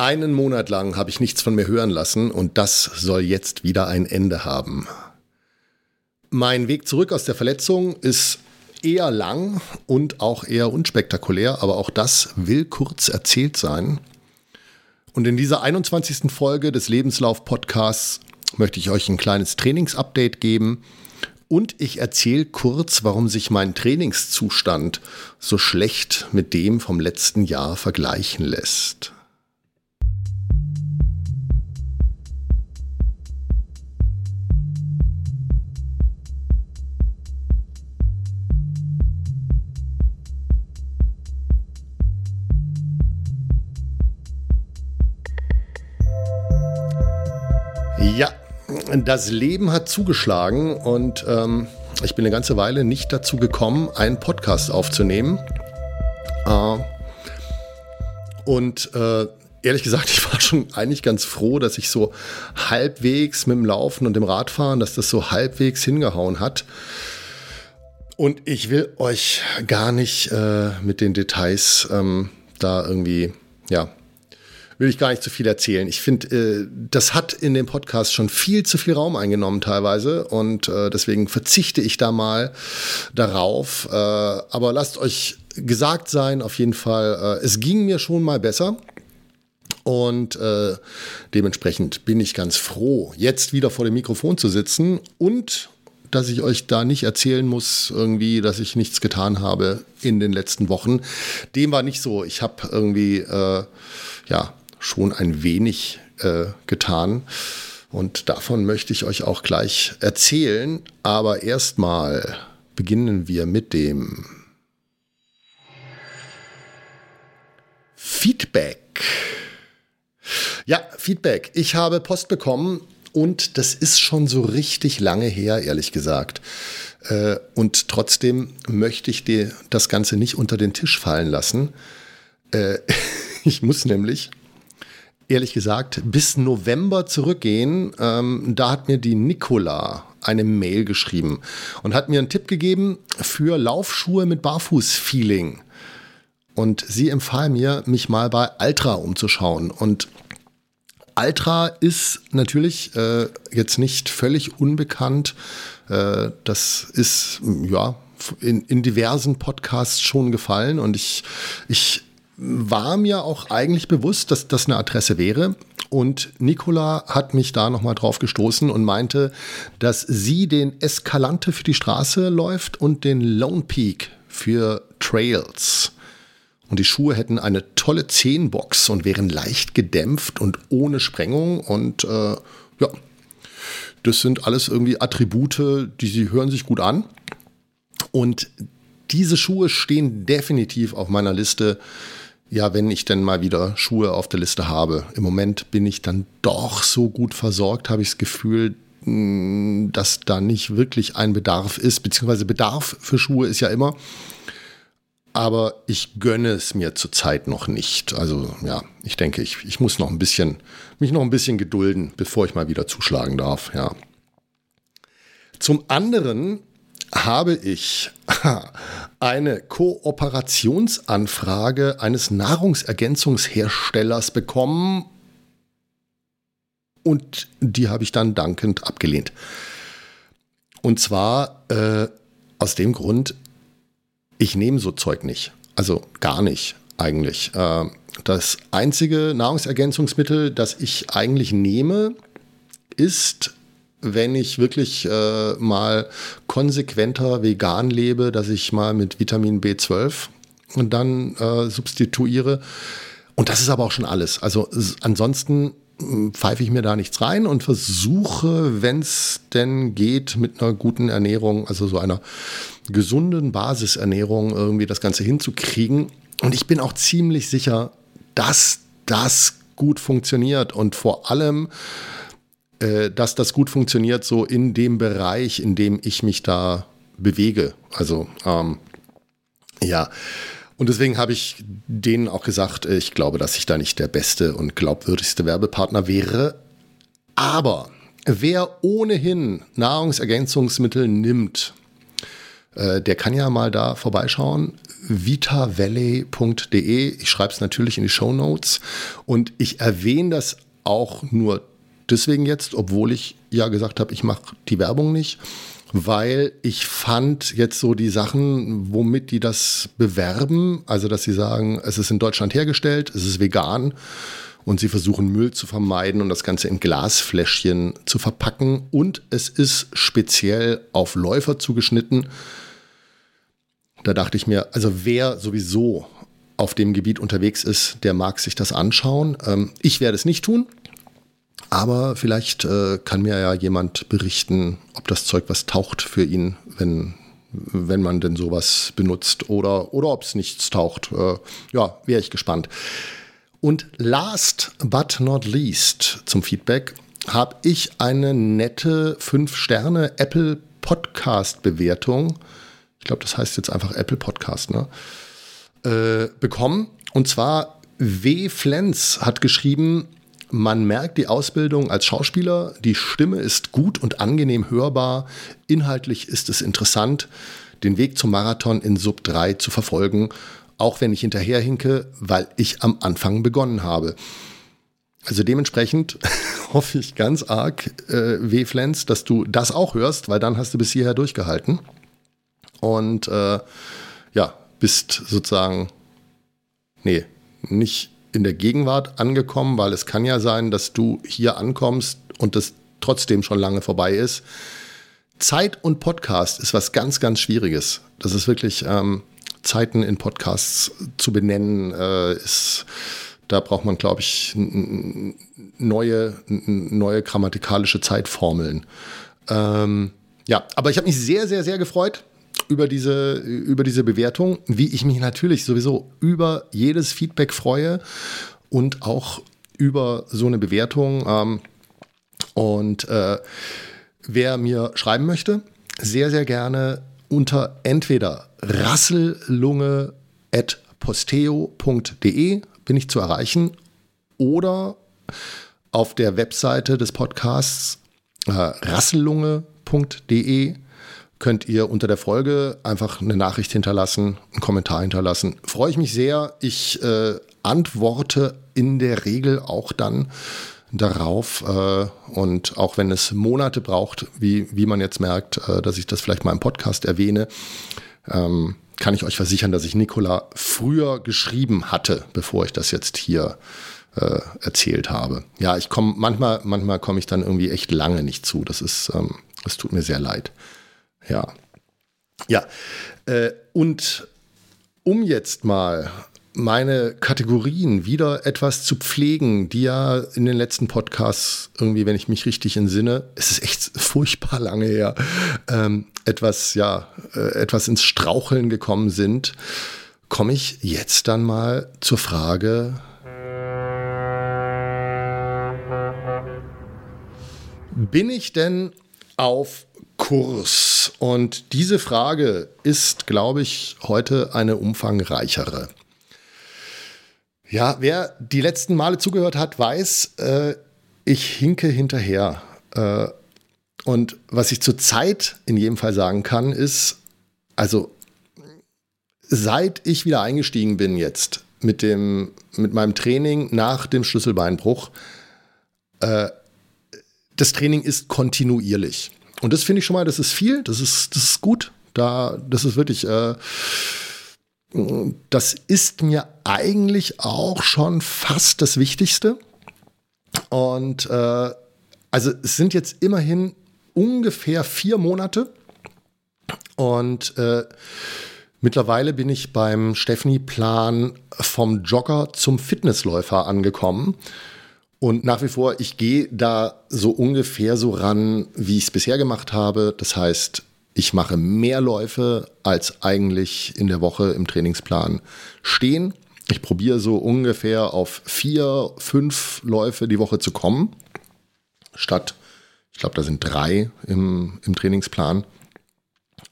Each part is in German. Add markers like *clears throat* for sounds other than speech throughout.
Einen Monat lang habe ich nichts von mir hören lassen und das soll jetzt wieder ein Ende haben. Mein Weg zurück aus der Verletzung ist eher lang und auch eher unspektakulär, aber auch das will kurz erzählt sein. Und in dieser 21. Folge des Lebenslauf-Podcasts möchte ich euch ein kleines Trainingsupdate geben und ich erzähle kurz, warum sich mein Trainingszustand so schlecht mit dem vom letzten Jahr vergleichen lässt. Ja, das Leben hat zugeschlagen und ähm, ich bin eine ganze Weile nicht dazu gekommen, einen Podcast aufzunehmen. Äh, und äh, ehrlich gesagt, *laughs* ich war schon eigentlich ganz froh, dass ich so halbwegs mit dem Laufen und dem Radfahren, dass das so halbwegs hingehauen hat. Und ich will euch gar nicht äh, mit den Details ähm, da irgendwie, ja, will ich gar nicht zu viel erzählen. Ich finde, äh, das hat in dem Podcast schon viel zu viel Raum eingenommen teilweise und äh, deswegen verzichte ich da mal darauf. Äh, aber lasst euch gesagt sein, auf jeden Fall, äh, es ging mir schon mal besser. Und äh, dementsprechend bin ich ganz froh, jetzt wieder vor dem Mikrofon zu sitzen und dass ich euch da nicht erzählen muss, irgendwie, dass ich nichts getan habe in den letzten Wochen. Dem war nicht so. Ich habe irgendwie, äh, ja, schon ein wenig äh, getan. Und davon möchte ich euch auch gleich erzählen. Aber erstmal beginnen wir mit dem Feedback. Ja, Feedback. Ich habe Post bekommen und das ist schon so richtig lange her, ehrlich gesagt. Äh, und trotzdem möchte ich dir das Ganze nicht unter den Tisch fallen lassen. Äh, *laughs* ich muss nämlich ehrlich gesagt bis November zurückgehen. Ähm, da hat mir die Nicola eine Mail geschrieben und hat mir einen Tipp gegeben für Laufschuhe mit Barfuß-Feeling. Und sie empfahl mir, mich mal bei Altra umzuschauen. Und Altra ist natürlich äh, jetzt nicht völlig unbekannt. Äh, das ist ja in, in diversen Podcasts schon gefallen und ich, ich war mir auch eigentlich bewusst, dass das eine Adresse wäre. Und Nicola hat mich da nochmal drauf gestoßen und meinte, dass sie den Escalante für die Straße läuft und den Lone Peak für Trails. Und die Schuhe hätten eine tolle Zehenbox und wären leicht gedämpft und ohne Sprengung. Und äh, ja, das sind alles irgendwie Attribute, die sie hören sich gut an. Und diese Schuhe stehen definitiv auf meiner Liste ja, wenn ich denn mal wieder Schuhe auf der Liste habe. Im Moment bin ich dann doch so gut versorgt, habe ich das Gefühl, mm, dass da nicht wirklich ein Bedarf ist, beziehungsweise Bedarf für Schuhe ist ja immer. Aber ich gönne es mir zurzeit noch nicht. Also ja, ich denke, ich, ich muss noch ein bisschen, mich noch ein bisschen gedulden, bevor ich mal wieder zuschlagen darf, ja. Zum anderen habe ich *laughs* eine Kooperationsanfrage eines Nahrungsergänzungsherstellers bekommen und die habe ich dann dankend abgelehnt. Und zwar äh, aus dem Grund, ich nehme so Zeug nicht. Also gar nicht eigentlich. Äh, das einzige Nahrungsergänzungsmittel, das ich eigentlich nehme, ist wenn ich wirklich äh, mal konsequenter vegan lebe, dass ich mal mit Vitamin B12 und dann äh, substituiere. Und das ist aber auch schon alles. Also ansonsten hm, pfeife ich mir da nichts rein und versuche, wenn es denn geht, mit einer guten Ernährung, also so einer gesunden Basisernährung irgendwie das Ganze hinzukriegen. Und ich bin auch ziemlich sicher, dass das gut funktioniert und vor allem äh, dass das gut funktioniert, so in dem Bereich, in dem ich mich da bewege. Also ähm, ja. Und deswegen habe ich denen auch gesagt, äh, ich glaube, dass ich da nicht der beste und glaubwürdigste Werbepartner wäre. Aber wer ohnehin Nahrungsergänzungsmittel nimmt, äh, der kann ja mal da vorbeischauen. vitavalley.de. Ich schreibe es natürlich in die Show Notes. Und ich erwähne das auch nur deswegen jetzt, obwohl ich ja gesagt habe, ich mache die Werbung nicht, weil ich fand jetzt so die Sachen, womit die das bewerben, also dass sie sagen, es ist in Deutschland hergestellt, es ist vegan und sie versuchen Müll zu vermeiden und das Ganze in Glasfläschchen zu verpacken und es ist speziell auf Läufer zugeschnitten. Da dachte ich mir, also wer sowieso auf dem Gebiet unterwegs ist, der mag sich das anschauen. Ähm, ich werde es nicht tun, aber vielleicht äh, kann mir ja jemand berichten, ob das Zeug was taucht für ihn, wenn, wenn man denn sowas benutzt oder, oder ob es nichts taucht. Äh, ja, wäre ich gespannt. Und last but not least zum Feedback habe ich eine nette 5-Sterne Apple Podcast Bewertung. Ich glaube, das heißt jetzt einfach Apple Podcast, ne? Äh, bekommen. Und zwar W. Flens hat geschrieben, man merkt die Ausbildung als Schauspieler, die Stimme ist gut und angenehm hörbar, inhaltlich ist es interessant, den Weg zum Marathon in Sub 3 zu verfolgen, auch wenn ich hinterherhinke, weil ich am Anfang begonnen habe. Also dementsprechend *laughs* hoffe ich ganz arg, äh, W-Flens, dass du das auch hörst, weil dann hast du bis hierher durchgehalten. Und äh, ja, bist sozusagen, nee, nicht in der Gegenwart angekommen, weil es kann ja sein, dass du hier ankommst und das trotzdem schon lange vorbei ist. Zeit und Podcast ist was ganz, ganz Schwieriges. Das ist wirklich ähm, Zeiten in Podcasts zu benennen, äh, ist da braucht man, glaube ich, neue, neue grammatikalische Zeitformeln. Ähm, ja, aber ich habe mich sehr, sehr, sehr gefreut über diese, über diese Bewertung, wie ich mich natürlich sowieso über jedes Feedback freue und auch über so eine Bewertung. Ähm, und äh, wer mir schreiben möchte, sehr, sehr gerne unter entweder rassellunge.posteo.de bin ich zu erreichen oder auf der Webseite des Podcasts äh, rassellunge.de könnt ihr unter der Folge einfach eine Nachricht hinterlassen, einen Kommentar hinterlassen. Freue ich mich sehr. Ich äh, antworte in der Regel auch dann darauf. Äh, und auch wenn es Monate braucht, wie, wie man jetzt merkt, äh, dass ich das vielleicht mal im Podcast erwähne, ähm, kann ich euch versichern, dass ich Nicola früher geschrieben hatte, bevor ich das jetzt hier äh, erzählt habe. Ja, ich komme manchmal, manchmal komme ich dann irgendwie echt lange nicht zu. Das ist, ähm, das tut mir sehr leid. Ja. Ja. Äh, und um jetzt mal meine Kategorien wieder etwas zu pflegen, die ja in den letzten Podcasts irgendwie, wenn ich mich richtig entsinne, es ist echt furchtbar lange her, ähm, etwas, ja, äh, etwas ins Straucheln gekommen sind, komme ich jetzt dann mal zur Frage, bin ich denn auf Kurs? Und diese Frage ist, glaube ich, heute eine umfangreichere. Ja, wer die letzten Male zugehört hat, weiß, äh, ich hinke hinterher. Äh, und was ich zurzeit in jedem Fall sagen kann, ist, also seit ich wieder eingestiegen bin jetzt mit, dem, mit meinem Training nach dem Schlüsselbeinbruch, äh, das Training ist kontinuierlich. Und das finde ich schon mal, das ist viel, das ist, das ist gut. Da, das ist wirklich, äh, das ist mir eigentlich auch schon fast das Wichtigste. Und äh, also es sind jetzt immerhin ungefähr vier Monate. Und äh, mittlerweile bin ich beim Stephanie-Plan vom Jogger zum Fitnessläufer angekommen. Und nach wie vor, ich gehe da so ungefähr so ran, wie ich es bisher gemacht habe. Das heißt, ich mache mehr Läufe, als eigentlich in der Woche im Trainingsplan stehen. Ich probiere so ungefähr auf vier, fünf Läufe die Woche zu kommen, statt, ich glaube, da sind drei im, im Trainingsplan.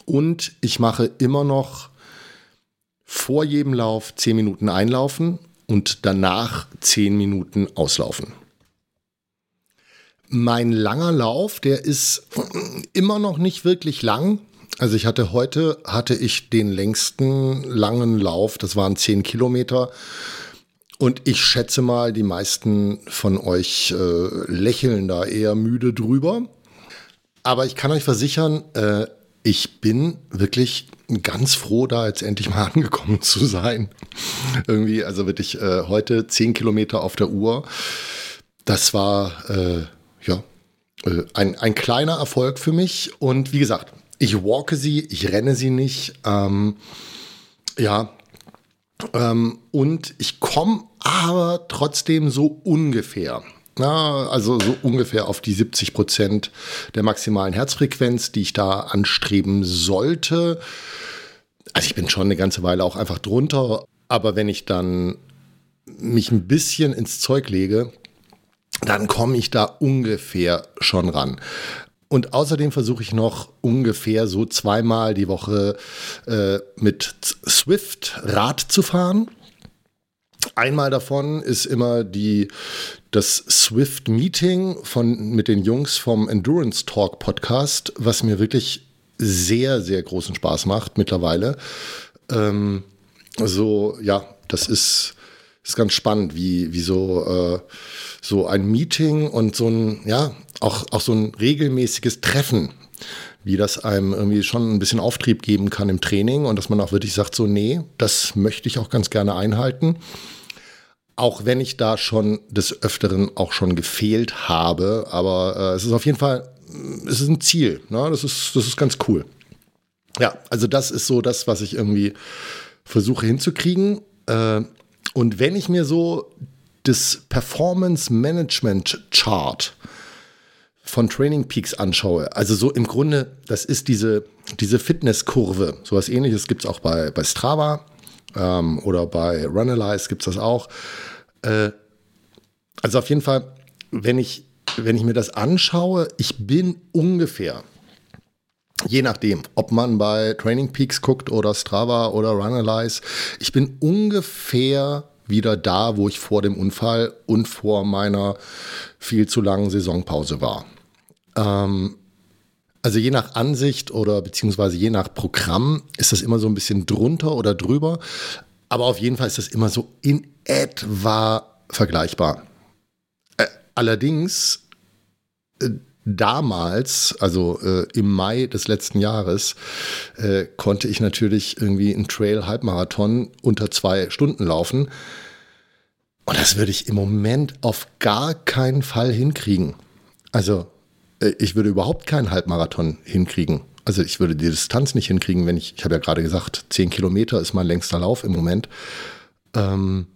Und ich mache immer noch vor jedem Lauf zehn Minuten einlaufen und danach zehn Minuten auslaufen. Mein langer Lauf, der ist immer noch nicht wirklich lang. Also ich hatte heute, hatte ich den längsten langen Lauf, das waren zehn Kilometer. Und ich schätze mal, die meisten von euch äh, lächeln da eher müde drüber. Aber ich kann euch versichern, äh, ich bin wirklich ganz froh, da jetzt endlich mal *laughs* angekommen zu sein. Irgendwie, also wirklich äh, heute zehn Kilometer auf der Uhr. Das war äh, ja äh, ein, ein kleiner Erfolg für mich. Und wie gesagt, ich walke sie, ich renne sie nicht. Ähm, ja, ähm, und ich komme aber trotzdem so ungefähr. Ja, also so ungefähr auf die 70 Prozent der maximalen Herzfrequenz, die ich da anstreben sollte. Also ich bin schon eine ganze Weile auch einfach drunter, aber wenn ich dann mich ein bisschen ins Zeug lege, dann komme ich da ungefähr schon ran. Und außerdem versuche ich noch ungefähr so zweimal die Woche äh, mit Swift Rad zu fahren. Einmal davon ist immer die, das Swift Meeting von, mit den Jungs vom Endurance Talk Podcast, was mir wirklich sehr, sehr großen Spaß macht mittlerweile. Ähm, also ja, das ist, ist ganz spannend, wie, wie so, äh, so ein Meeting und so ein, ja, auch, auch so ein regelmäßiges Treffen, wie das einem irgendwie schon ein bisschen Auftrieb geben kann im Training und dass man auch wirklich sagt, so, nee, das möchte ich auch ganz gerne einhalten. Auch wenn ich da schon des Öfteren auch schon gefehlt habe, aber äh, es ist auf jeden Fall, es ist ein Ziel, ne? das, ist, das ist ganz cool. Ja, also das ist so das, was ich irgendwie versuche hinzukriegen. Äh, und wenn ich mir so das Performance Management Chart von Training Peaks anschaue, also so im Grunde, das ist diese, diese Fitnesskurve. Sowas ähnliches gibt es auch bei, bei Strava ähm, oder bei Runalyze gibt es das auch. Äh, also auf jeden Fall, wenn ich, wenn ich mir das anschaue, ich bin ungefähr, je nachdem, ob man bei Training Peaks guckt oder Strava oder Runalyze, ich bin ungefähr wieder da, wo ich vor dem Unfall und vor meiner viel zu langen Saisonpause war. Ähm, also je nach Ansicht oder beziehungsweise je nach Programm ist das immer so ein bisschen drunter oder drüber. Aber auf jeden Fall ist das immer so in etwa vergleichbar. Äh, allerdings äh, damals, also äh, im Mai des letzten Jahres, äh, konnte ich natürlich irgendwie einen Trail-Halbmarathon unter zwei Stunden laufen. Und das würde ich im Moment auf gar keinen Fall hinkriegen. Also ich würde überhaupt keinen Halbmarathon hinkriegen. Also ich würde die Distanz nicht hinkriegen, wenn ich, ich habe ja gerade gesagt, zehn Kilometer ist mein längster Lauf im Moment. Ähm,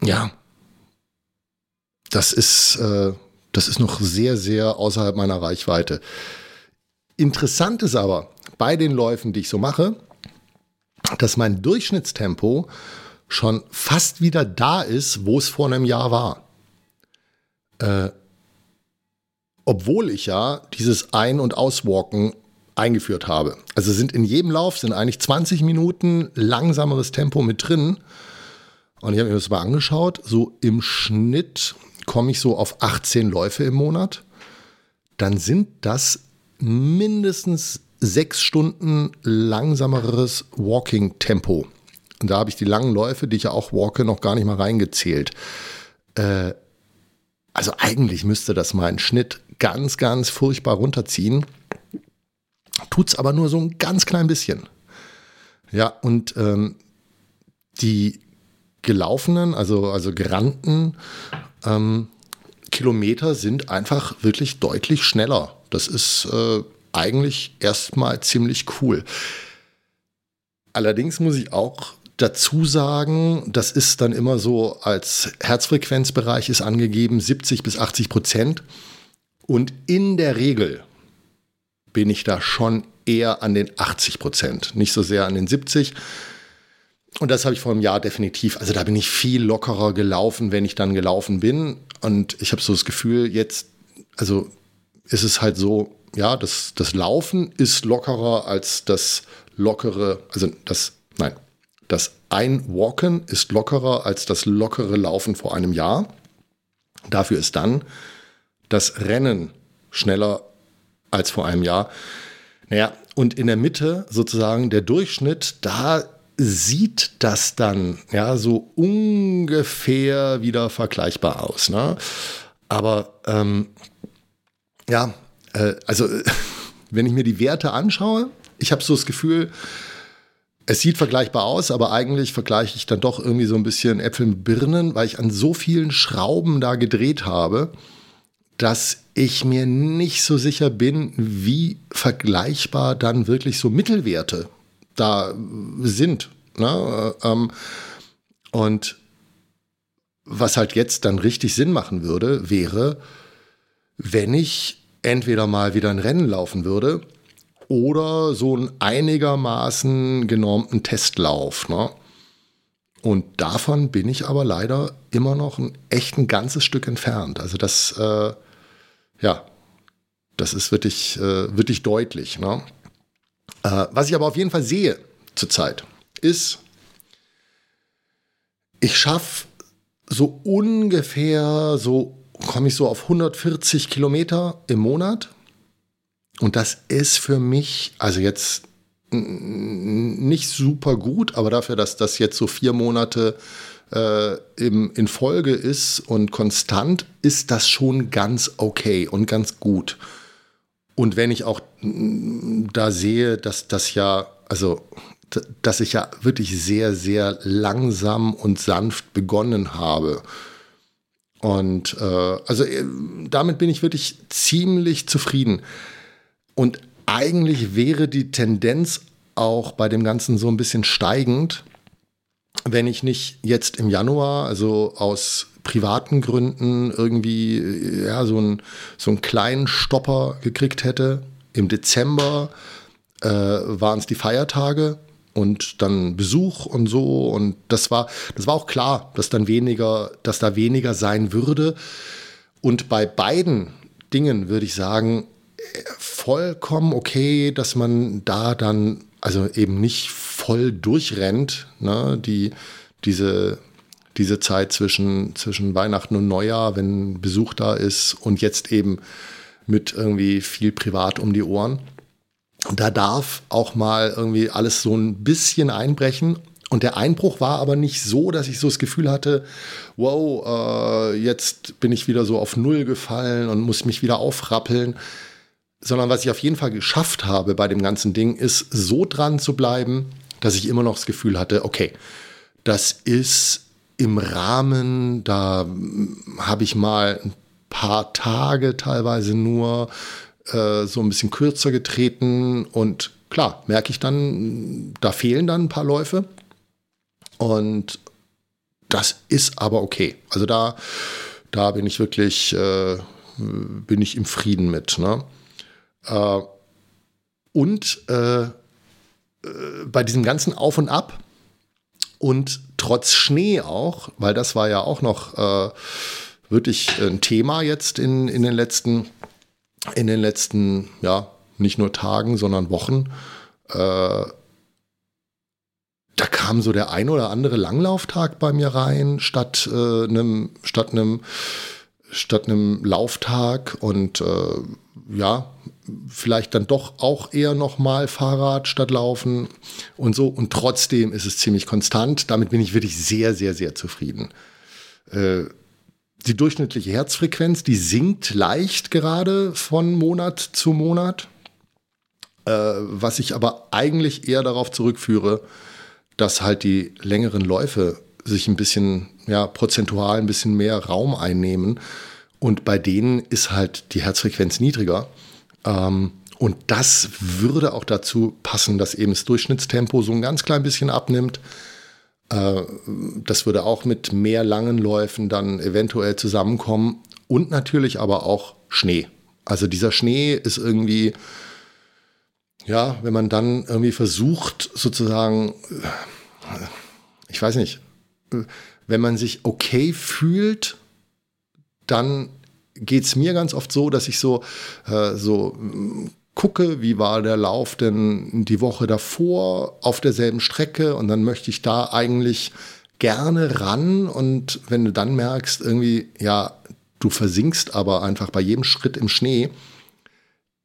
ja, das ist, äh, das ist noch sehr, sehr außerhalb meiner Reichweite. Interessant ist aber bei den Läufen, die ich so mache, dass mein Durchschnittstempo schon fast wieder da ist, wo es vor einem Jahr war. Äh, obwohl ich ja dieses Ein- und Auswalken eingeführt habe. Also sind in jedem Lauf sind eigentlich 20 Minuten langsameres Tempo mit drin. Und ich habe mir das mal angeschaut. So im Schnitt komme ich so auf 18 Läufe im Monat. Dann sind das mindestens sechs Stunden langsameres Walking-Tempo. Und da habe ich die langen Läufe, die ich ja auch walke, noch gar nicht mal reingezählt. Äh, also eigentlich müsste das mal ein Schnitt ganz, ganz furchtbar runterziehen. Tut es aber nur so ein ganz klein bisschen. Ja, und ähm, die gelaufenen, also, also gerannten ähm, Kilometer sind einfach wirklich deutlich schneller. Das ist äh, eigentlich erstmal ziemlich cool. Allerdings muss ich auch dazu sagen, das ist dann immer so als Herzfrequenzbereich ist angegeben 70 bis 80 Prozent. Und in der Regel bin ich da schon eher an den 80 Prozent, nicht so sehr an den 70. Und das habe ich vor einem Jahr definitiv. Also da bin ich viel lockerer gelaufen, wenn ich dann gelaufen bin. Und ich habe so das Gefühl, jetzt, also ist es halt so, ja, das, das Laufen ist lockerer als das lockere, also das, nein, das Einwalken ist lockerer als das lockere Laufen vor einem Jahr. Dafür ist dann das Rennen schneller als vor einem Jahr. Naja, und in der Mitte sozusagen der Durchschnitt, da sieht das dann ja so ungefähr wieder vergleichbar aus. Ne? Aber ähm, ja, äh, also *laughs* wenn ich mir die Werte anschaue, ich habe so das Gefühl, es sieht vergleichbar aus, aber eigentlich vergleiche ich dann doch irgendwie so ein bisschen Äpfel mit Birnen, weil ich an so vielen Schrauben da gedreht habe, dass ich mir nicht so sicher bin, wie vergleichbar dann wirklich so Mittelwerte da sind. Ne? Ähm, und was halt jetzt dann richtig Sinn machen würde, wäre, wenn ich entweder mal wieder ein Rennen laufen würde oder so einen einigermaßen genormten Testlauf. Ne? Und davon bin ich aber leider immer noch ein echt ein ganzes Stück entfernt. Also das, äh, ja, das ist wirklich, äh, wirklich deutlich. Ne? Äh, was ich aber auf jeden Fall sehe zurzeit, ist, ich schaffe so ungefähr, so komme ich so auf 140 Kilometer im Monat. Und das ist für mich, also jetzt nicht super gut, aber dafür, dass das jetzt so vier Monate äh, im, in Folge ist und konstant, ist das schon ganz okay und ganz gut. Und wenn ich auch da sehe, dass das ja, also dass ich ja wirklich sehr, sehr langsam und sanft begonnen habe. Und äh, also äh, damit bin ich wirklich ziemlich zufrieden. Und eigentlich wäre die Tendenz auch bei dem Ganzen so ein bisschen steigend, wenn ich nicht jetzt im Januar, also aus privaten Gründen irgendwie äh, ja, so, ein, so einen kleinen Stopper gekriegt hätte. Im Dezember äh, waren es die Feiertage und dann Besuch und so. Und das war, das war auch klar, dass dann weniger, dass da weniger sein würde. Und bei beiden Dingen würde ich sagen, vollkommen okay, dass man da dann also eben nicht voll durchrennt, ne? die, diese, diese Zeit zwischen, zwischen Weihnachten und Neujahr, wenn Besuch da ist und jetzt eben mit irgendwie viel privat um die Ohren. Und da darf auch mal irgendwie alles so ein bisschen einbrechen. Und der Einbruch war aber nicht so, dass ich so das Gefühl hatte, wow, äh, jetzt bin ich wieder so auf Null gefallen und muss mich wieder aufrappeln. Sondern was ich auf jeden Fall geschafft habe bei dem ganzen Ding, ist so dran zu bleiben, dass ich immer noch das Gefühl hatte, okay, das ist im Rahmen, da habe ich mal ein paar Tage teilweise nur äh, so ein bisschen kürzer getreten und klar, merke ich dann, da fehlen dann ein paar Läufe und das ist aber okay. Also da, da bin ich wirklich, äh, bin ich im Frieden mit. Ne? Äh, und äh, äh, bei diesem ganzen Auf und Ab und trotz Schnee auch, weil das war ja auch noch äh, wirklich ein Thema jetzt in, in den letzten in den letzten, ja, nicht nur Tagen, sondern Wochen, äh, da kam so der ein oder andere Langlauftag bei mir rein, statt äh, einem, statt einem, statt einem Lauftag und äh, ja, vielleicht dann doch auch eher nochmal Fahrrad statt Laufen und so. Und trotzdem ist es ziemlich konstant. Damit bin ich wirklich sehr, sehr, sehr zufrieden. Äh, die durchschnittliche Herzfrequenz, die sinkt leicht gerade von Monat zu Monat, äh, was ich aber eigentlich eher darauf zurückführe, dass halt die längeren Läufe sich ein bisschen, ja, prozentual ein bisschen mehr Raum einnehmen. Und bei denen ist halt die Herzfrequenz niedriger. Ähm, und das würde auch dazu passen, dass eben das Durchschnittstempo so ein ganz klein bisschen abnimmt. Äh, das würde auch mit mehr langen Läufen dann eventuell zusammenkommen und natürlich aber auch Schnee. Also dieser Schnee ist irgendwie, ja, wenn man dann irgendwie versucht, sozusagen, äh, ich weiß nicht, wenn man sich okay fühlt, dann geht es mir ganz oft so, dass ich so, äh, so gucke, wie war der Lauf denn die Woche davor auf derselben Strecke und dann möchte ich da eigentlich gerne ran und wenn du dann merkst, irgendwie, ja, du versinkst aber einfach bei jedem Schritt im Schnee,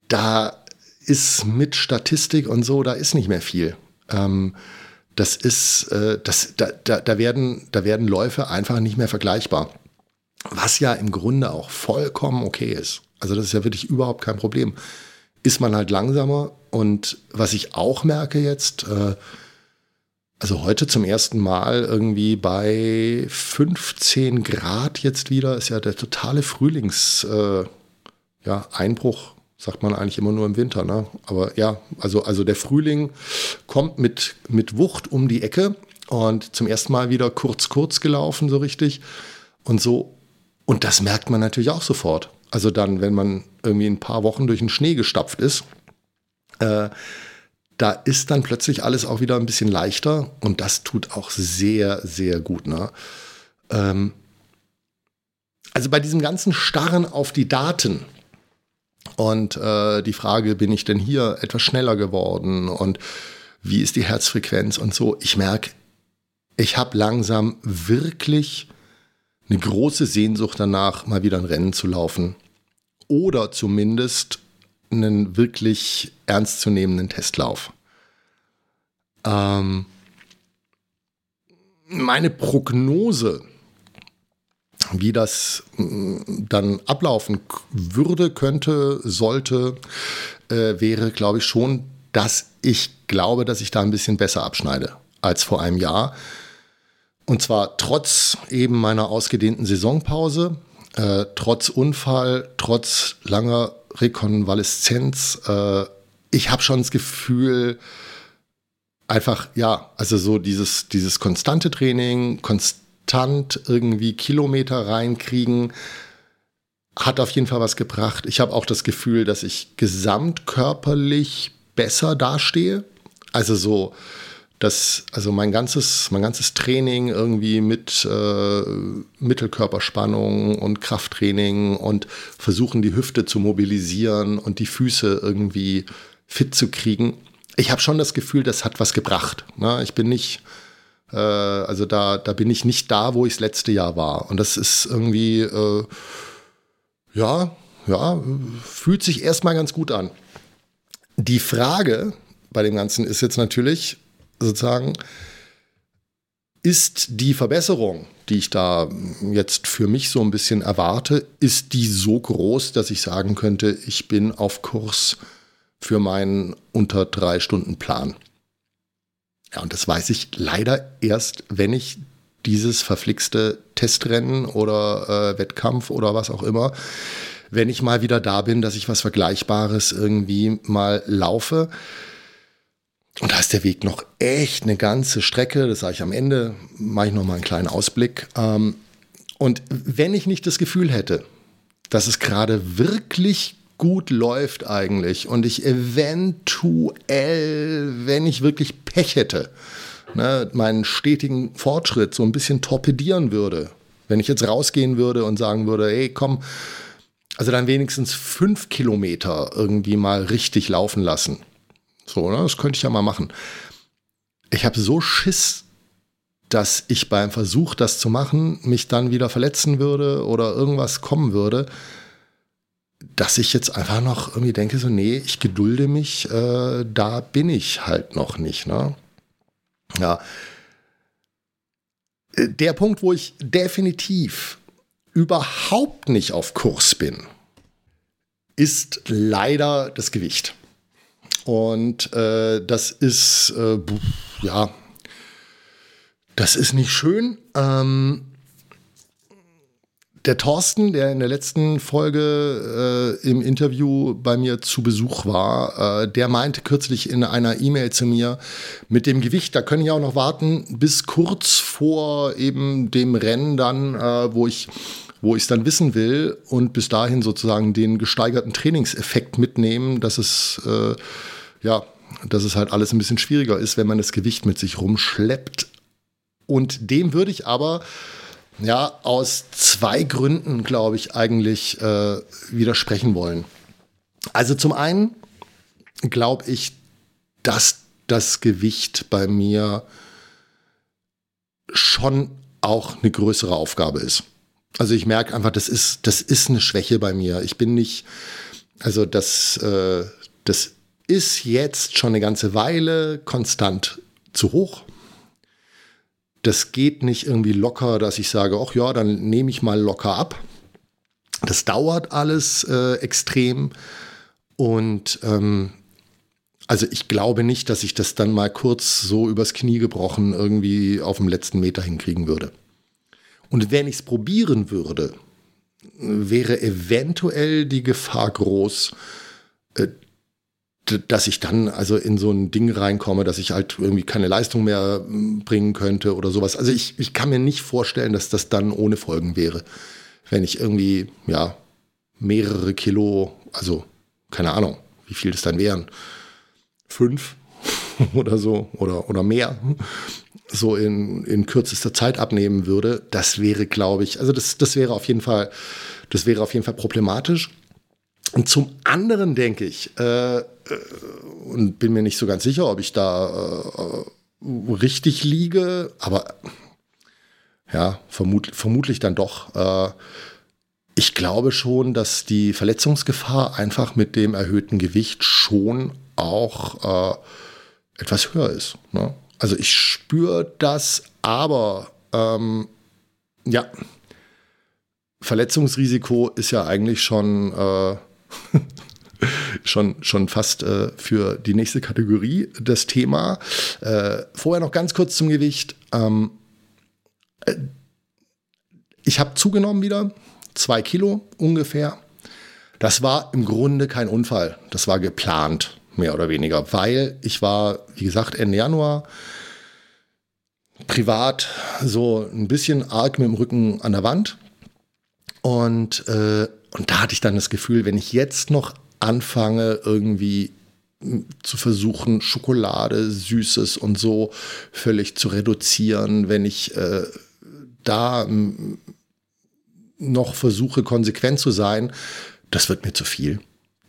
da ist mit Statistik und so, da ist nicht mehr viel. Ähm, das ist, äh, das, da, da, da, werden, da werden Läufe einfach nicht mehr vergleichbar. Was ja im Grunde auch vollkommen okay ist. Also das ist ja wirklich überhaupt kein Problem. Ist man halt langsamer und was ich auch merke jetzt, äh, also heute zum ersten Mal irgendwie bei 15 Grad jetzt wieder, ist ja der totale Frühlings, äh, sagt man eigentlich immer nur im Winter, ne? Aber ja, also, also der Frühling kommt mit, mit Wucht um die Ecke und zum ersten Mal wieder kurz, kurz gelaufen, so richtig. Und so, und das merkt man natürlich auch sofort. Also dann, wenn man irgendwie ein paar Wochen durch den Schnee gestapft ist, äh, da ist dann plötzlich alles auch wieder ein bisschen leichter und das tut auch sehr, sehr gut. Ne? Ähm, also bei diesem ganzen Starren auf die Daten und äh, die Frage, bin ich denn hier etwas schneller geworden und wie ist die Herzfrequenz und so, ich merke, ich habe langsam wirklich eine große Sehnsucht danach, mal wieder ein Rennen zu laufen oder zumindest einen wirklich ernstzunehmenden Testlauf. Ähm, meine Prognose, wie das mm, dann ablaufen würde, könnte, sollte, äh, wäre, glaube ich, schon, dass ich glaube, dass ich da ein bisschen besser abschneide als vor einem Jahr. Und zwar trotz eben meiner ausgedehnten Saisonpause, äh, trotz Unfall, trotz langer Rekonvaleszenz. Äh, ich habe schon das Gefühl, einfach, ja, also so dieses, dieses konstante Training, konstant irgendwie Kilometer reinkriegen, hat auf jeden Fall was gebracht. Ich habe auch das Gefühl, dass ich gesamtkörperlich besser dastehe. Also so, dass also mein ganzes, mein ganzes Training irgendwie mit äh, Mittelkörperspannung und Krafttraining und versuchen, die Hüfte zu mobilisieren und die Füße irgendwie fit zu kriegen. Ich habe schon das Gefühl, das hat was gebracht. Ne? Ich bin nicht, äh, also da, da bin ich nicht da, wo ich das letzte Jahr war. Und das ist irgendwie, äh, ja, ja, fühlt sich erstmal ganz gut an. Die Frage bei dem Ganzen ist jetzt natürlich, sozusagen, ist die Verbesserung, die ich da jetzt für mich so ein bisschen erwarte, ist die so groß, dass ich sagen könnte, ich bin auf Kurs für meinen unter drei Stunden Plan. Ja, und das weiß ich leider erst, wenn ich dieses verflixte Testrennen oder äh, Wettkampf oder was auch immer, wenn ich mal wieder da bin, dass ich was Vergleichbares irgendwie mal laufe. Und da ist der Weg noch echt eine ganze Strecke. Das sage ich am Ende, mache ich noch mal einen kleinen Ausblick. Ähm, und wenn ich nicht das Gefühl hätte, dass es gerade wirklich gut läuft eigentlich und ich eventuell, wenn ich wirklich Pech hätte, ne, meinen stetigen Fortschritt so ein bisschen torpedieren würde, wenn ich jetzt rausgehen würde und sagen würde, hey, komm, also dann wenigstens fünf Kilometer irgendwie mal richtig laufen lassen so, ne? das könnte ich ja mal machen. Ich habe so Schiss, dass ich beim Versuch, das zu machen, mich dann wieder verletzen würde oder irgendwas kommen würde, dass ich jetzt einfach noch irgendwie denke, so, nee, ich gedulde mich, äh, da bin ich halt noch nicht. Ne? Ja. Der Punkt, wo ich definitiv überhaupt nicht auf Kurs bin, ist leider das Gewicht. Und äh, das ist, äh, ja, das ist nicht schön. Ähm, der Thorsten, der in der letzten Folge äh, im Interview bei mir zu Besuch war, äh, der meinte kürzlich in einer E-Mail zu mir, mit dem Gewicht, da können ich auch noch warten bis kurz vor eben dem Rennen dann, äh, wo ich wo ich es dann wissen will und bis dahin sozusagen den gesteigerten Trainingseffekt mitnehmen, dass es äh, ja, dass es halt alles ein bisschen schwieriger ist, wenn man das Gewicht mit sich rumschleppt. Und dem würde ich aber ja aus zwei Gründen, glaube ich, eigentlich äh, widersprechen wollen. Also zum einen glaube ich, dass das Gewicht bei mir schon auch eine größere Aufgabe ist. Also ich merke einfach, das ist, das ist eine Schwäche bei mir. Ich bin nicht, also das, äh, das ist jetzt schon eine ganze Weile konstant zu hoch. Das geht nicht irgendwie locker, dass ich sage, ach ja, dann nehme ich mal locker ab. Das dauert alles äh, extrem. Und ähm, also ich glaube nicht, dass ich das dann mal kurz so übers Knie gebrochen irgendwie auf dem letzten Meter hinkriegen würde. Und wenn ich es probieren würde, wäre eventuell die Gefahr groß, äh, dass ich dann also in so ein Ding reinkomme, dass ich halt irgendwie keine Leistung mehr hm, bringen könnte oder sowas. Also ich, ich kann mir nicht vorstellen, dass das dann ohne Folgen wäre. Wenn ich irgendwie, ja, mehrere Kilo, also keine Ahnung, wie viel das dann wären. Fünf *laughs* oder so oder, oder mehr *laughs* so in, in kürzester Zeit abnehmen würde, das wäre, glaube ich, also das, das wäre auf jeden Fall, das wäre auf jeden Fall problematisch. Und zum anderen denke ich, äh, äh und bin mir nicht so ganz sicher, ob ich da äh, richtig liege, aber ja, vermut, vermutlich dann doch. Äh, ich glaube schon, dass die Verletzungsgefahr einfach mit dem erhöhten Gewicht schon auch äh, etwas höher ist. Ne? Also ich spüre das, aber ähm, ja, Verletzungsrisiko ist ja eigentlich schon, äh, *laughs* schon, schon fast äh, für die nächste Kategorie das Thema. Äh, vorher noch ganz kurz zum Gewicht. Ähm, äh, ich habe zugenommen wieder, zwei Kilo ungefähr. Das war im Grunde kein Unfall, das war geplant mehr oder weniger, weil ich war, wie gesagt, Ende Januar privat so ein bisschen arg mit dem Rücken an der Wand. Und, äh, und da hatte ich dann das Gefühl, wenn ich jetzt noch anfange, irgendwie zu versuchen, Schokolade, Süßes und so völlig zu reduzieren, wenn ich äh, da noch versuche, konsequent zu sein, das wird mir zu viel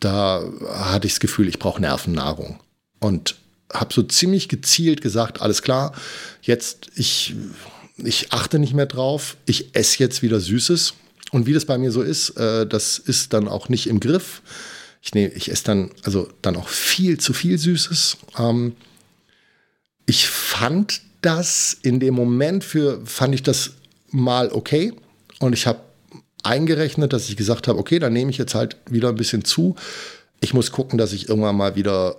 da hatte ich das Gefühl, ich brauche Nervennahrung. Und habe so ziemlich gezielt gesagt, alles klar, jetzt ich, ich achte nicht mehr drauf, ich esse jetzt wieder Süßes. Und wie das bei mir so ist, äh, das ist dann auch nicht im Griff. Ich, nehm, ich esse dann also dann auch viel zu viel Süßes. Ähm, ich fand das in dem Moment für, fand ich das mal okay. Und ich habe eingerechnet, dass ich gesagt habe, okay, dann nehme ich jetzt halt wieder ein bisschen zu. Ich muss gucken, dass ich irgendwann mal wieder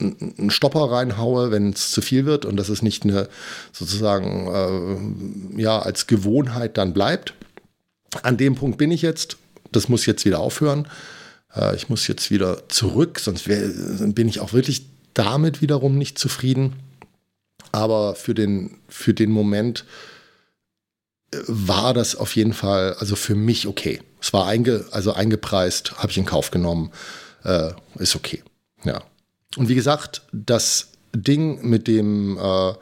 einen Stopper reinhaue, wenn es zu viel wird und dass es nicht eine sozusagen äh, ja als Gewohnheit dann bleibt. An dem Punkt bin ich jetzt. Das muss jetzt wieder aufhören. Äh, ich muss jetzt wieder zurück, sonst wär, bin ich auch wirklich damit wiederum nicht zufrieden. Aber für den, für den Moment war das auf jeden Fall, also für mich okay. Es war einge, also eingepreist, habe ich in Kauf genommen, äh, ist okay. Ja. Und wie gesagt, das Ding mit dem, äh,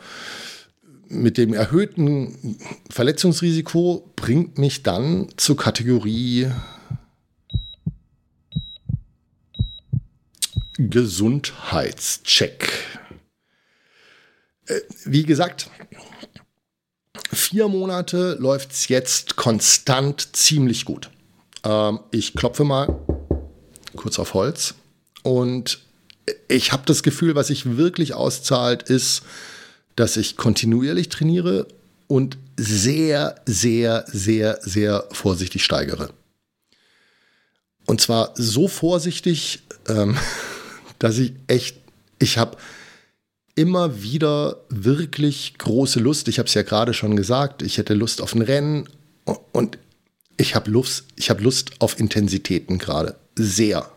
mit dem erhöhten Verletzungsrisiko bringt mich dann zur Kategorie Gesundheitscheck. Äh, wie gesagt, vier Monate läuft es jetzt konstant ziemlich gut. Ähm, ich klopfe mal kurz auf Holz und ich habe das Gefühl, was sich wirklich auszahlt, ist, dass ich kontinuierlich trainiere und sehr, sehr, sehr, sehr vorsichtig steigere. Und zwar so vorsichtig, ähm, *laughs* dass ich echt, ich habe immer wieder wirklich große Lust. Ich habe es ja gerade schon gesagt, ich hätte Lust auf ein Rennen und ich habe Lust, ich habe Lust auf Intensitäten gerade. Sehr.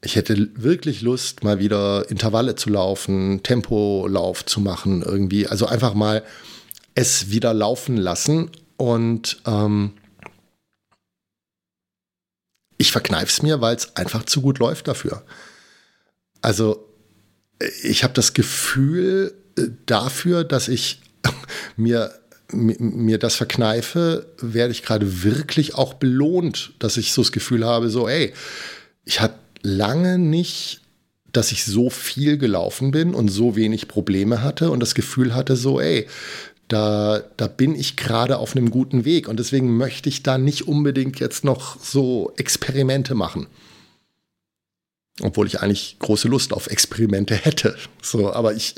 Ich hätte wirklich Lust, mal wieder Intervalle zu laufen, Tempolauf zu machen, irgendwie. Also einfach mal es wieder laufen lassen. Und ähm, ich verkneife es mir, weil es einfach zu gut läuft dafür. Also ich habe das Gefühl äh, dafür, dass ich *laughs* mir mir das verkneife, werde ich gerade wirklich auch belohnt, dass ich so das Gefühl habe, so, ey, ich hatte lange nicht, dass ich so viel gelaufen bin und so wenig Probleme hatte und das Gefühl hatte, so, ey, da, da bin ich gerade auf einem guten Weg und deswegen möchte ich da nicht unbedingt jetzt noch so Experimente machen. obwohl ich eigentlich große Lust auf Experimente hätte. So, aber ich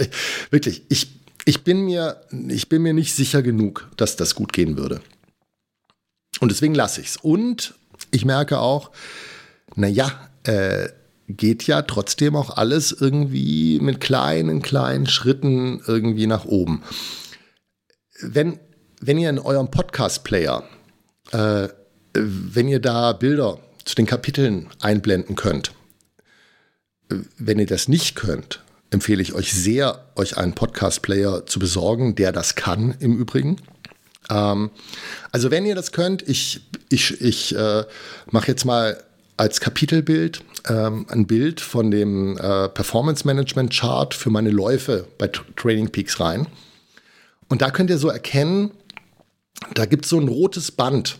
wirklich, ich, ich bin mir, ich bin mir nicht sicher genug, dass das gut gehen würde. Und deswegen lasse ich es. Und ich merke auch, naja, äh, geht ja trotzdem auch alles irgendwie mit kleinen, kleinen Schritten irgendwie nach oben. Wenn, wenn ihr in eurem Podcast-Player, äh, wenn ihr da Bilder zu den Kapiteln einblenden könnt, wenn ihr das nicht könnt, empfehle ich euch sehr, euch einen Podcast-Player zu besorgen, der das kann im Übrigen. Ähm, also wenn ihr das könnt, ich, ich, ich äh, mache jetzt mal als Kapitelbild ähm, ein Bild von dem äh, Performance Management Chart für meine Läufe bei Training Peaks rein. Und da könnt ihr so erkennen, da gibt es so ein rotes Band.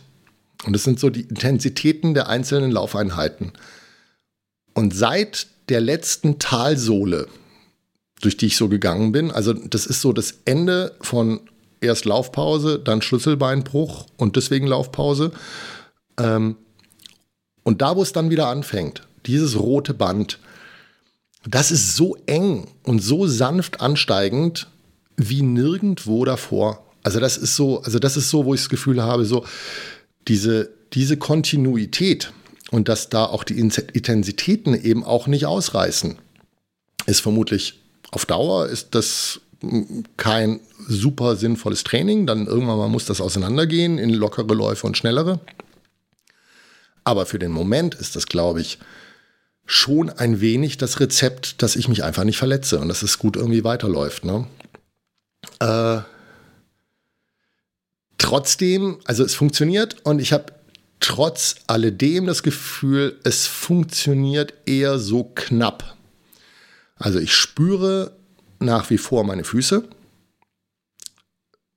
Und das sind so die Intensitäten der einzelnen Laufeinheiten. Und seit der letzten Talsohle, durch die ich so gegangen bin, also das ist so das Ende von erst Laufpause, dann Schlüsselbeinbruch und deswegen Laufpause. Ähm, und da, wo es dann wieder anfängt, dieses rote Band, das ist so eng und so sanft ansteigend wie nirgendwo davor. Also das ist so, also das ist so, wo ich das Gefühl habe, so diese, diese Kontinuität und dass da auch die Intensitäten eben auch nicht ausreißen, ist vermutlich auf Dauer ist das kein super sinnvolles Training. Dann irgendwann mal muss das auseinandergehen in lockere Läufe und schnellere. Aber für den Moment ist das, glaube ich, schon ein wenig das Rezept, dass ich mich einfach nicht verletze und dass es gut irgendwie weiterläuft. Ne? Äh, trotzdem, also es funktioniert und ich habe trotz alledem das Gefühl, es funktioniert eher so knapp. Also ich spüre nach wie vor meine Füße.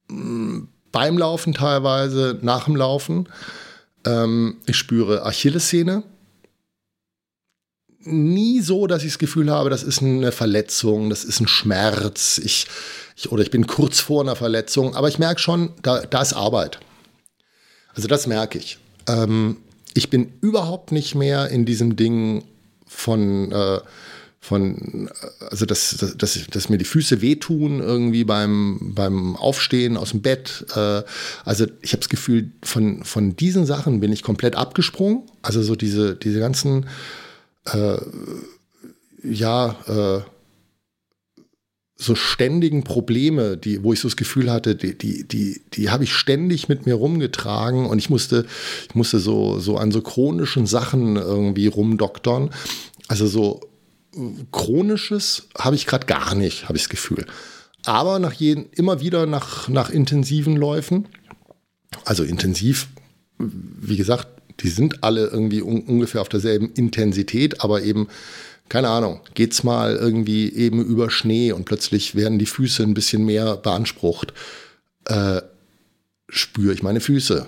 Beim Laufen teilweise, nach dem Laufen. Ähm, ich spüre Achillessehne nie so, dass ich das Gefühl habe, das ist eine Verletzung, das ist ein Schmerz, ich, ich, oder ich bin kurz vor einer Verletzung, aber ich merke schon, da, da ist Arbeit. Also das merke ich. Ähm, ich bin überhaupt nicht mehr in diesem Ding von, äh, von also dass, dass, dass, dass, mir die Füße wehtun irgendwie beim, beim Aufstehen aus dem Bett. Äh, also ich habe das Gefühl, von, von diesen Sachen bin ich komplett abgesprungen. Also so diese, diese ganzen äh, ja, äh, so ständigen Probleme, die, wo ich so das Gefühl hatte, die, die, die, die habe ich ständig mit mir rumgetragen und ich musste, ich musste so, so an so chronischen Sachen irgendwie rumdoktern. Also so chronisches habe ich gerade gar nicht, habe ich das Gefühl. Aber nach jeden, immer wieder nach, nach intensiven Läufen, also intensiv, wie gesagt, die sind alle irgendwie un ungefähr auf derselben Intensität, aber eben, keine Ahnung, geht's mal irgendwie eben über Schnee und plötzlich werden die Füße ein bisschen mehr beansprucht. Äh, spüre ich meine Füße.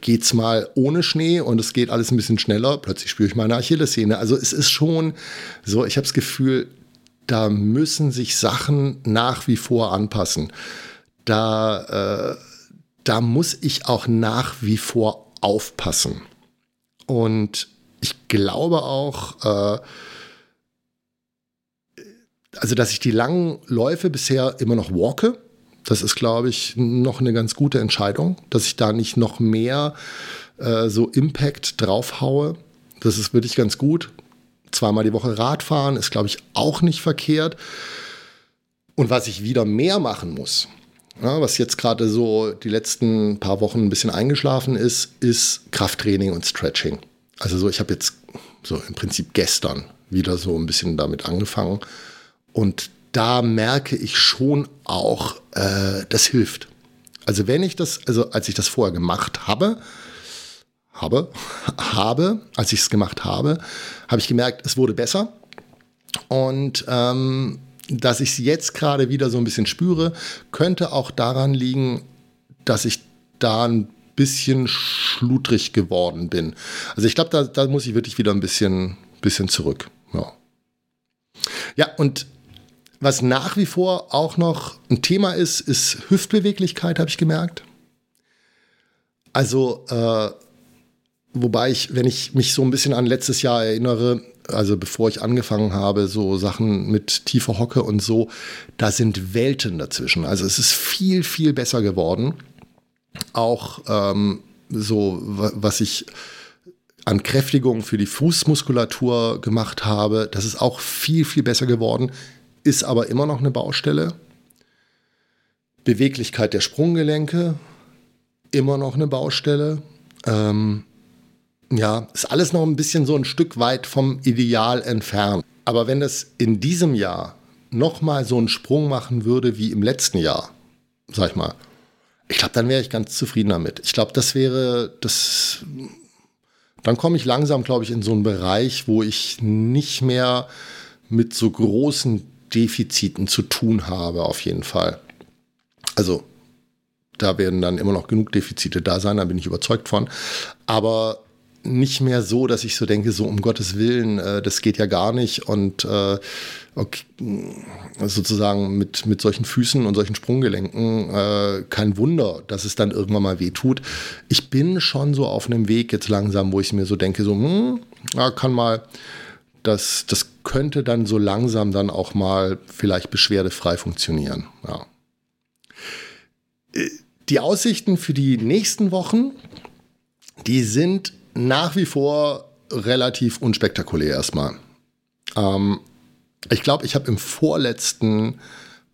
Geht's mal ohne Schnee und es geht alles ein bisschen schneller, plötzlich spüre ich meine Achillessehne. Also es ist schon so, ich habe das Gefühl, da müssen sich Sachen nach wie vor anpassen. Da, äh, da muss ich auch nach wie vor aufpassen. Und ich glaube auch, äh, also dass ich die langen Läufe bisher immer noch walke. Das ist, glaube ich, noch eine ganz gute Entscheidung, dass ich da nicht noch mehr äh, so Impact draufhaue. Das ist wirklich ganz gut. Zweimal die Woche Radfahren ist, glaube ich, auch nicht verkehrt. Und was ich wieder mehr machen muss, ja, was jetzt gerade so die letzten paar Wochen ein bisschen eingeschlafen ist, ist Krafttraining und Stretching. Also so, ich habe jetzt so im Prinzip gestern wieder so ein bisschen damit angefangen. Und da merke ich schon auch, äh, das hilft. Also wenn ich das, also als ich das vorher gemacht habe, habe, *laughs* habe, als ich es gemacht habe, habe ich gemerkt, es wurde besser. Und ähm, dass ich es jetzt gerade wieder so ein bisschen spüre, könnte auch daran liegen, dass ich da ein bisschen schludrig geworden bin. Also ich glaube, da, da, muss ich wirklich wieder ein bisschen, bisschen zurück. Ja. ja, und was nach wie vor auch noch ein Thema ist, ist Hüftbeweglichkeit, habe ich gemerkt. Also äh, wobei ich, wenn ich mich so ein bisschen an letztes Jahr erinnere, also bevor ich angefangen habe, so Sachen mit tiefer Hocke und so, da sind Welten dazwischen. Also es ist viel, viel besser geworden. Auch ähm, so, was ich an Kräftigung für die Fußmuskulatur gemacht habe, das ist auch viel, viel besser geworden, ist aber immer noch eine Baustelle. Beweglichkeit der Sprunggelenke, immer noch eine Baustelle. Ähm, ja, ist alles noch ein bisschen so ein Stück weit vom Ideal entfernt. Aber wenn das in diesem Jahr nochmal so einen Sprung machen würde wie im letzten Jahr, sag ich mal, ich glaube, dann wäre ich ganz zufrieden damit. Ich glaube, das wäre das. Dann komme ich langsam, glaube ich, in so einen Bereich, wo ich nicht mehr mit so großen Defiziten zu tun habe, auf jeden Fall. Also, da werden dann immer noch genug Defizite da sein, da bin ich überzeugt von. Aber nicht mehr so, dass ich so denke, so um Gottes Willen, äh, das geht ja gar nicht und äh, okay, sozusagen mit, mit solchen Füßen und solchen Sprunggelenken äh, kein Wunder, dass es dann irgendwann mal weh tut. Ich bin schon so auf einem Weg jetzt langsam, wo ich mir so denke, so, hm, ja, kann mal, das, das könnte dann so langsam dann auch mal vielleicht beschwerdefrei funktionieren. Ja. Äh, die Aussichten für die nächsten Wochen, die sind nach wie vor relativ unspektakulär erstmal. Ähm, ich glaube, ich habe im vorletzten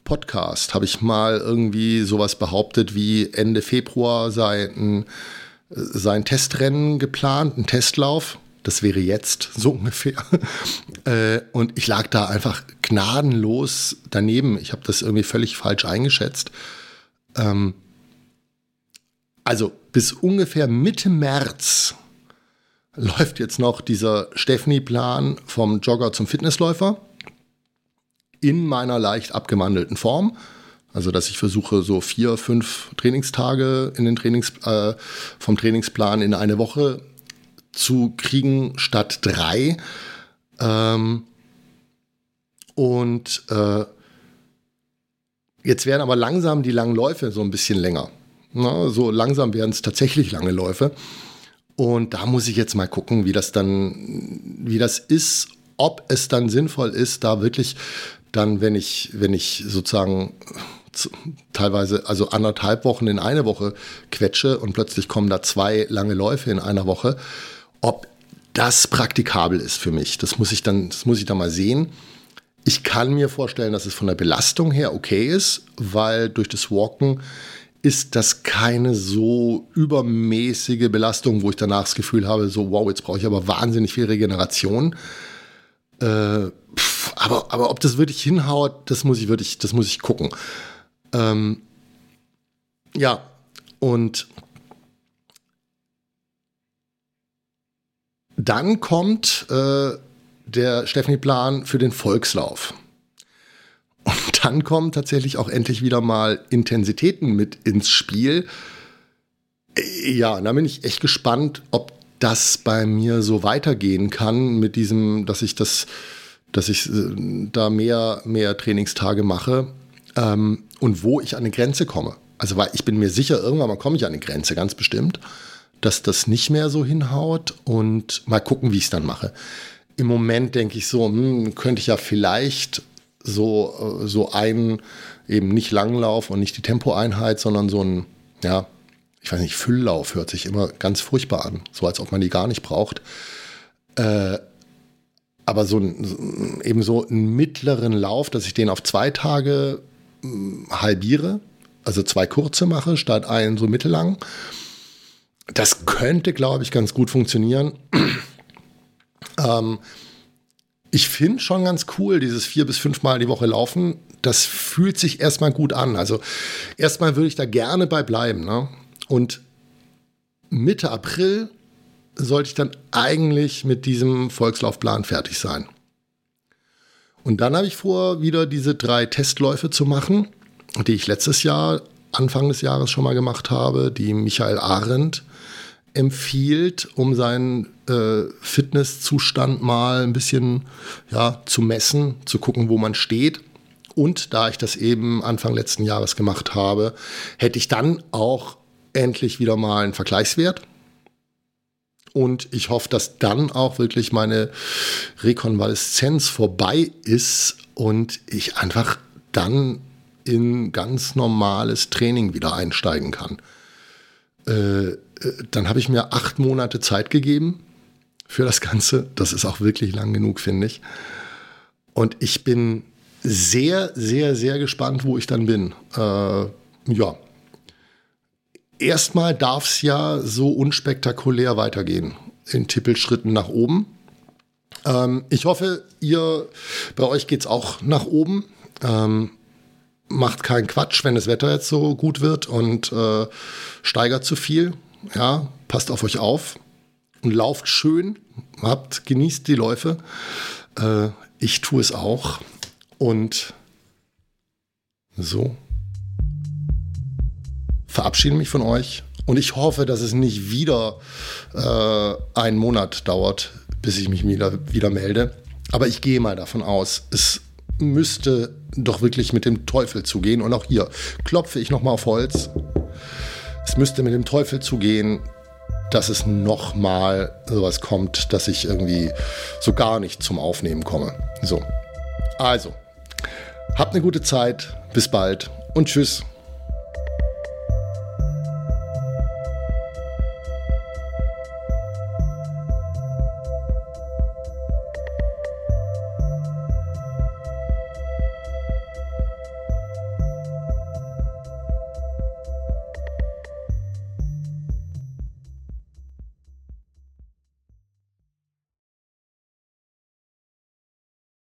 Podcast habe ich mal irgendwie sowas behauptet wie Ende Februar sei ein, sei ein Testrennen geplant, ein Testlauf. Das wäre jetzt so ungefähr. *laughs* Äh, und ich lag da einfach gnadenlos daneben. Ich habe das irgendwie völlig falsch eingeschätzt. Ähm, also bis ungefähr Mitte März läuft jetzt noch dieser Stephanie-Plan vom Jogger zum Fitnessläufer in meiner leicht abgemandelten Form. Also, dass ich versuche, so vier, fünf Trainingstage in den Trainings, äh, vom Trainingsplan in eine Woche zu kriegen statt drei. Ähm, und äh, jetzt werden aber langsam die langen Läufe so ein bisschen länger. Na, so langsam werden es tatsächlich lange Läufe. Und da muss ich jetzt mal gucken, wie das dann, wie das ist, ob es dann sinnvoll ist, da wirklich dann, wenn ich, wenn ich sozusagen teilweise, also anderthalb Wochen in eine Woche quetsche und plötzlich kommen da zwei lange Läufe in einer Woche, ob das praktikabel ist für mich. Das muss ich dann, das muss ich dann mal sehen. Ich kann mir vorstellen, dass es von der Belastung her okay ist, weil durch das Walken ist das keine so übermäßige Belastung, wo ich danach das Gefühl habe, so wow, jetzt brauche ich aber wahnsinnig viel Regeneration. Äh, pff, aber, aber ob das wirklich hinhaut, das muss ich wirklich, das muss ich gucken. Ähm, ja, und dann kommt äh, der Stephanie-Plan für den Volkslauf. Und dann kommen tatsächlich auch endlich wieder mal Intensitäten mit ins Spiel. Ja, da bin ich echt gespannt, ob das bei mir so weitergehen kann mit diesem, dass ich das, dass ich äh, da mehr, mehr Trainingstage mache ähm, und wo ich an eine Grenze komme. Also, weil ich bin mir sicher, irgendwann mal komme ich an eine Grenze, ganz bestimmt, dass das nicht mehr so hinhaut und mal gucken, wie ich es dann mache. Im Moment denke ich so, hm, könnte ich ja vielleicht so, äh, so ein, eben nicht Langlauf und nicht die Tempoeinheit, sondern so ein, ja, ich weiß nicht, Fülllauf hört sich immer ganz furchtbar an, so als ob man die gar nicht braucht. Äh, aber so ein, eben so einen mittleren Lauf, dass ich den auf zwei Tage hm, halbiere, also zwei kurze mache, statt einen so mittellang. Das könnte, glaube ich, ganz gut funktionieren. *clears throat* ähm, ich finde schon ganz cool, dieses vier bis fünfmal die Woche laufen. Das fühlt sich erstmal gut an. Also erstmal würde ich da gerne bei bleiben. Ne? Und Mitte April sollte ich dann eigentlich mit diesem Volkslaufplan fertig sein. Und dann habe ich vor, wieder diese drei Testläufe zu machen, die ich letztes Jahr, Anfang des Jahres schon mal gemacht habe, die Michael Arendt empfiehlt, um seinen äh, Fitnesszustand mal ein bisschen ja, zu messen, zu gucken, wo man steht. Und da ich das eben Anfang letzten Jahres gemacht habe, hätte ich dann auch endlich wieder mal einen Vergleichswert. Und ich hoffe, dass dann auch wirklich meine Rekonvaleszenz vorbei ist und ich einfach dann in ganz normales Training wieder einsteigen kann. Äh, dann habe ich mir acht Monate Zeit gegeben für das Ganze. Das ist auch wirklich lang genug, finde ich. Und ich bin sehr, sehr, sehr gespannt, wo ich dann bin. Äh, ja. Erstmal darf es ja so unspektakulär weitergehen. In Tippelschritten nach oben. Ähm, ich hoffe, ihr, bei euch geht es auch nach oben. Ähm, macht keinen Quatsch, wenn das Wetter jetzt so gut wird und äh, steigert zu viel. Ja, passt auf euch auf und lauft schön. Habt, genießt die Läufe. Äh, ich tue es auch. Und so verabschiede mich von euch. Und ich hoffe, dass es nicht wieder äh, einen Monat dauert, bis ich mich wieder, wieder melde. Aber ich gehe mal davon aus, es müsste doch wirklich mit dem Teufel zugehen. Und auch hier klopfe ich nochmal auf Holz. Es müsste mit dem Teufel zugehen, dass es nochmal sowas kommt, dass ich irgendwie so gar nicht zum Aufnehmen komme. So. Also, habt eine gute Zeit. Bis bald und tschüss.